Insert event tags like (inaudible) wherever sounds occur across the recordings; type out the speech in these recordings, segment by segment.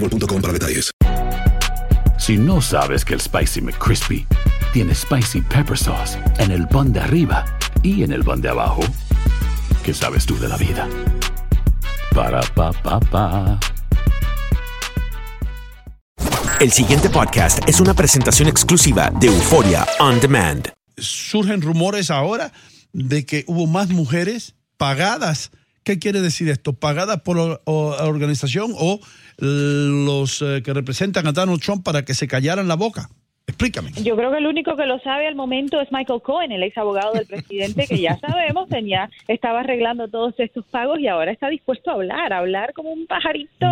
boostmobile.com para detalles. Si no sabes que el Spicy McCrispy tiene Spicy Pepper Sauce en el pan de arriba y en el pan de abajo, ¿qué sabes tú de la vida? Para, pa, pa, pa. El siguiente podcast es una presentación exclusiva de Euforia On Demand. surgen rumores ahora de que hubo más mujeres pagadas. ¿Qué quiere decir esto? ¿Pagadas por la organización o los eh, que representan a Donald Trump para que se callaran la boca? Explícame. Yo creo que el único que lo sabe al momento es Michael Cohen, el ex abogado del presidente, que ya sabemos, tenía, estaba arreglando todos estos pagos y ahora está dispuesto a hablar, a hablar como un pajarito,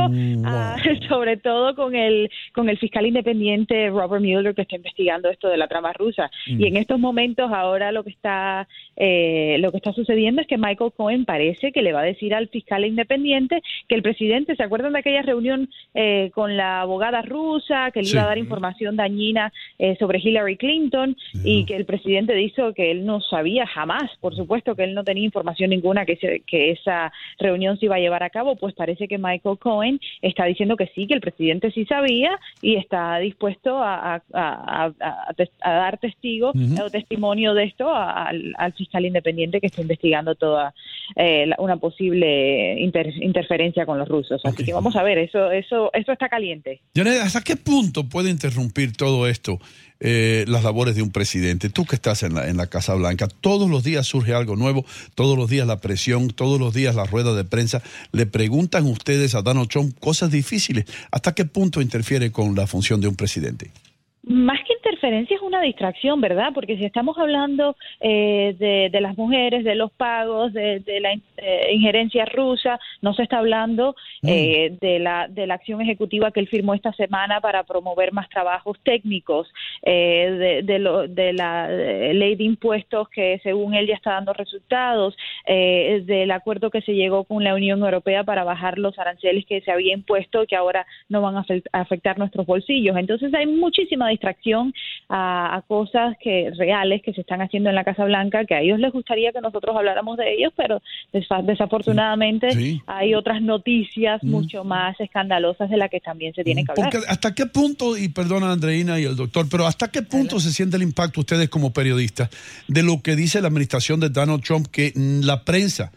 ah, (laughs) sobre todo con el, con el fiscal independiente Robert Mueller que está investigando esto de la trama rusa. Mm. Y en estos momentos ahora lo que está, eh, lo que está sucediendo es que Michael Cohen parece que le va a decir al fiscal independiente que el presidente, ¿se acuerdan de aquella reunión eh, con la abogada rusa que le iba a dar información dañina eh, sobre Hillary Clinton y que el presidente dijo que él no sabía jamás, por supuesto que él no tenía información ninguna que, se- que esa reunión se iba a llevar a cabo, pues parece que Michael Cohen está diciendo que sí, que el presidente sí sabía y está dispuesto a, a- a- a- a tes- a dar testigo o testimonio de esto al, al fiscal independiente que está investigando toda eh, la- una posible inter- interferencia con los rusos. Así que vamos a ver, eso, eso, eso está caliente. ¿hasta qué punto puede interrumpir todo esto eh, las labores de un presidente? Tú que estás en la, en la Casa Blanca, todos los días surge algo nuevo, todos los días la presión, todos los días la rueda de prensa. Le preguntan ustedes a Donald Trump cosas difíciles. ¿Hasta qué punto interfiere con la función de un presidente? Más que interferencia es una distracción, ¿verdad? Porque si estamos hablando eh, de, de las mujeres, de los pagos, de, de la eh, injerencia rusa, no se está hablando eh, de, la, de la acción ejecutiva que él firmó esta semana para promover más trabajos técnicos, eh, de, de, lo- de la eh, ley de impuestos que según él ya está dando resultados, eh, del acuerdo que se llegó con la Unión Europea para bajar los aranceles que se había impuesto y que ahora no van a afectar nuestros bolsillos. Entonces hay muchísima distracción a, a cosas que reales que se están haciendo en la Casa Blanca, que a ellos les gustaría que nosotros habláramos de ellos, pero desafortunadamente Sí. hay otras noticias mucho más escandalosas de las que también se tienen que hablar. Porque hasta qué punto, y perdona Andreina y el doctor, pero hasta qué punto se siente el impacto ustedes como periodistas de lo que dice la administración de Donald Trump, que mm, la prensa,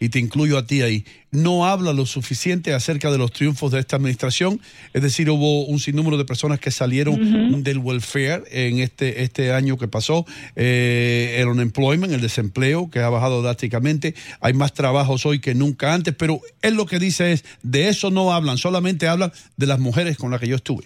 y te incluyo a ti ahí, no habla lo suficiente acerca de los triunfos de esta administración. Es decir, hubo un sinnúmero de personas que salieron del welfare en este, este año que pasó, eh, el unemployment, el desempleo, que ha bajado drásticamente. Hay más trabajos hoy que nunca antes, pero él lo que dice es, de eso no hablan, solamente hablan de las mujeres con las que yo estuve.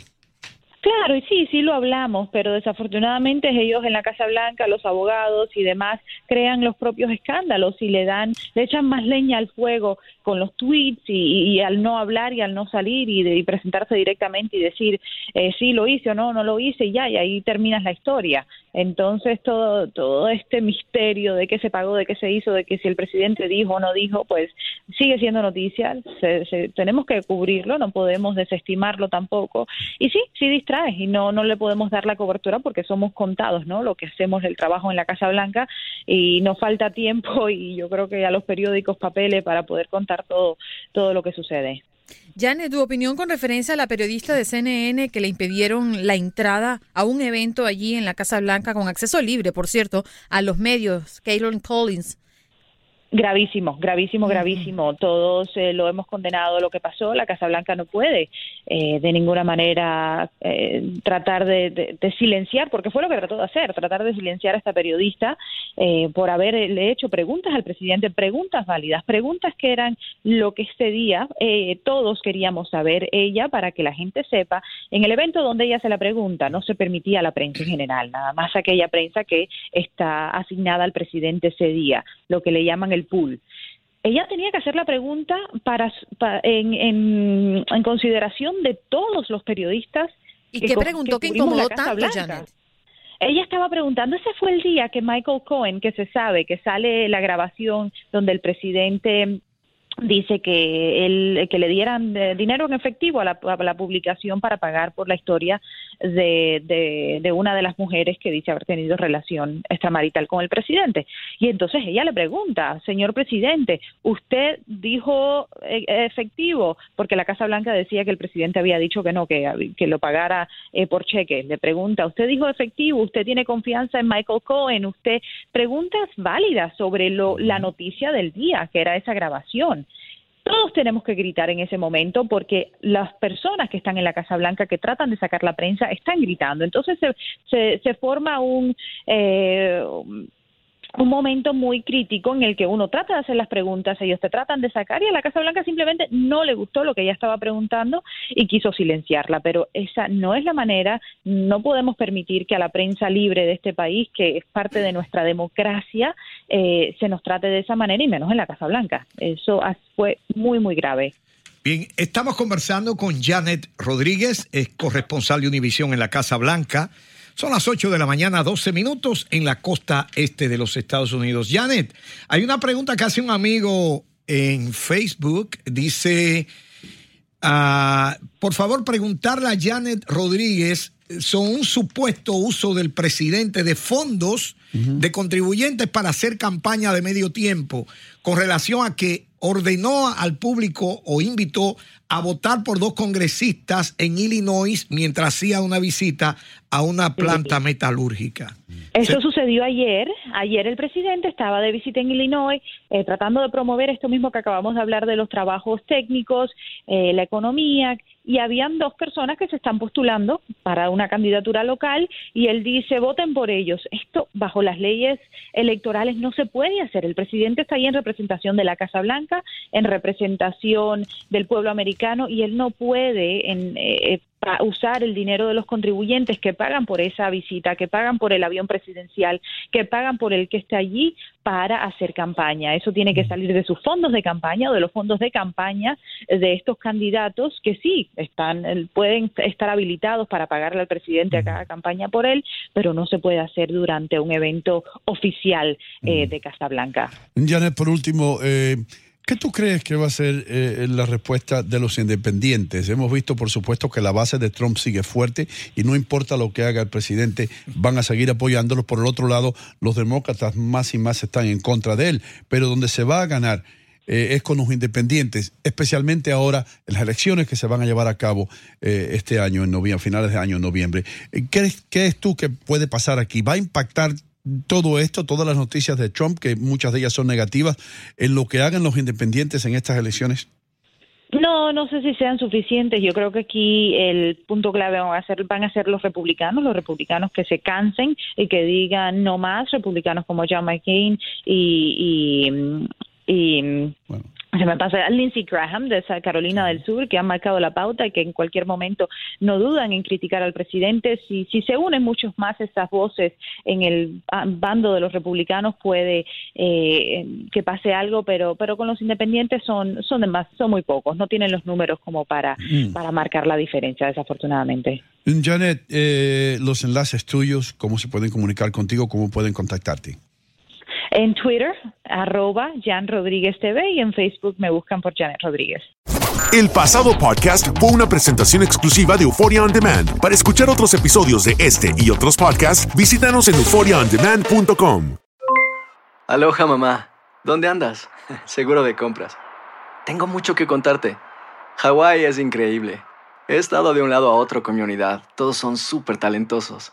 Claro, y sí, sí lo hablamos, pero desafortunadamente ellos en la Casa Blanca, los abogados y demás, crean los propios escándalos y le dan, le echan más leña al fuego con los tweets y, al no hablar y al no salir y, de, y presentarse directamente y decir eh, sí lo hice o no, no lo hice y ya, y ahí terminas la historia. Entonces todo, todo este misterio de qué se pagó, de qué se hizo, de que si el presidente dijo o no dijo, pues sigue siendo noticia, tenemos que cubrirlo, no podemos desestimarlo tampoco. Y sí, sí distrae y no, no le podemos dar la cobertura porque somos contados, ¿no? Lo que hacemos el trabajo en la Casa Blanca y nos falta tiempo (laughs) y yo creo que a los periódicos papeles para poder contar todo, todo lo que sucede. Janet, tu opinión con referencia a la periodista de CNN que le impidieron la entrada a un evento allí en la Casa Blanca con acceso libre, por cierto, a los medios, Caitlin Collins. Gravísimo, gravísimo, gravísimo. Todos eh, lo hemos condenado lo que pasó. La Casa Blanca no puede eh, de ninguna manera eh, tratar de, silenciar, porque fue lo que trató de hacer, tratar de silenciar a esta periodista por haberle hecho preguntas al presidente, preguntas válidas, preguntas que eran lo que este día todos queríamos saber ella para que la gente sepa. En el evento donde ella se la pregunta, no se permitía a la prensa en general, nada más aquella prensa que está asignada al presidente ese día, lo que le llaman el pool. Ella tenía que hacer la pregunta para, en, consideración de todos los periodistas. ¿Y qué preguntó que, incomodó tanto, Janet? Ella estaba preguntando, ese fue el día que Michael Cohen, que se sabe, que sale la grabación donde el presidente dice que el que le dieran eh, dinero en efectivo a la, a la, publicación para pagar por la historia de, de, una de las mujeres que dice haber tenido relación extramarital con el presidente. Y entonces ella le pregunta, señor presidente, ¿usted dijo eh, efectivo? Porque la Casa Blanca decía que el presidente había dicho que no, que, que lo pagara eh, por cheque. Le pregunta, ¿usted dijo efectivo? ¿Usted tiene confianza en Michael Cohen? ¿Usted preguntas válidas sobre lo, la noticia del día, que era esa grabación? Todos tenemos que gritar en ese momento porque las personas que están en la Casa Blanca que tratan de sacar la prensa están gritando. Entonces se, se, forma un, eh, un momento muy crítico en el que uno trata de hacer las preguntas, ellos te tratan de sacar y a la Casa Blanca simplemente no le gustó lo que ella estaba preguntando y quiso silenciarla, pero esa no es la manera, no podemos permitir que a la prensa libre de este país, que es parte de nuestra democracia, eh, se nos trate de esa manera y menos en la Casa Blanca. Eso fue muy, muy grave. Bien, estamos conversando con Janet Rodríguez, es corresponsal de Univisión en la Casa Blanca. Son las 8 de la mañana, 12 minutos en la costa este de los Estados Unidos. Janet, hay una pregunta que hace un amigo en Facebook. Dice, ah, por favor, preguntarle a Janet Rodríguez sobre un supuesto uso del presidente de fondos de contribuyentes para hacer campaña de medio tiempo con relación a que ordenó al público o invitó a votar por dos congresistas en Illinois mientras hacía una visita a una planta metalúrgica. Eso sucedió ayer. Ayer el presidente estaba de visita en Illinois eh, tratando de promover esto mismo que acabamos de hablar de los trabajos técnicos, eh, la economía, y habían dos personas que se están postulando para una candidatura local y él dice voten por ellos. Esto bajo las leyes electorales no se puede hacer. El presidente está ahí en representación de la Casa Blanca, en representación del pueblo americano y él no puede en, eh, usar el dinero de los contribuyentes que pagan por esa visita, que pagan por el avión presidencial, que pagan por el que esté allí para hacer campaña. Eso tiene que salir de sus fondos de campaña o de los fondos de campaña de estos candidatos que sí están pueden estar habilitados para pagarle al presidente a cada campaña por él, pero no se puede hacer durante un evento oficial eh, de Casa Blanca. Janet, por último, eh, ¿Qué tú crees que va a ser eh, la respuesta de los independientes? Hemos visto, por supuesto, que la base de Trump sigue fuerte y no importa lo que haga el presidente, van a seguir apoyándolo. Por el otro lado, los demócratas más y más están en contra de él. Pero donde se va a ganar eh, es con los independientes, especialmente ahora en las elecciones que se van a llevar a cabo eh, este año, en noviembre, finales de año, en noviembre. ¿Qué, ¿Qué es tú que puede pasar aquí? ¿Va a impactar todo esto, todas las noticias de Trump, que muchas de ellas son negativas, en lo que hagan los independientes en estas elecciones? No, no sé si sean suficientes. Yo creo que aquí el punto clave van a ser, van a ser los republicanos, los republicanos que se cansen y que digan no más, republicanos como John McCain y, y, y se me pasa. A Lindsey Graham de esa Carolina del Sur que han marcado la pauta y que en cualquier momento no dudan en criticar al presidente. Si si se unen muchos más esas voces en el bando de los republicanos puede eh, que pase algo pero pero con los independientes son son de más, son muy pocos. No tienen los números como para Mm. para marcar la diferencia desafortunadamente. Janet, eh, los enlaces tuyos, cómo se pueden comunicar contigo, cómo pueden contactarte. En Twitter arroba Jan Rodríguez TV y en Facebook me buscan por Janet Rodríguez El pasado podcast fue una presentación exclusiva de Euphoria On Demand. Para escuchar otros episodios de este y otros podcasts, visítanos en euphoriaondemand.com. Aloha mamá, ¿dónde andas? (laughs) Seguro de compras. Tengo mucho que contarte. Hawái es increíble. He estado de un lado a otro con mi unidad. Todos son súper talentosos.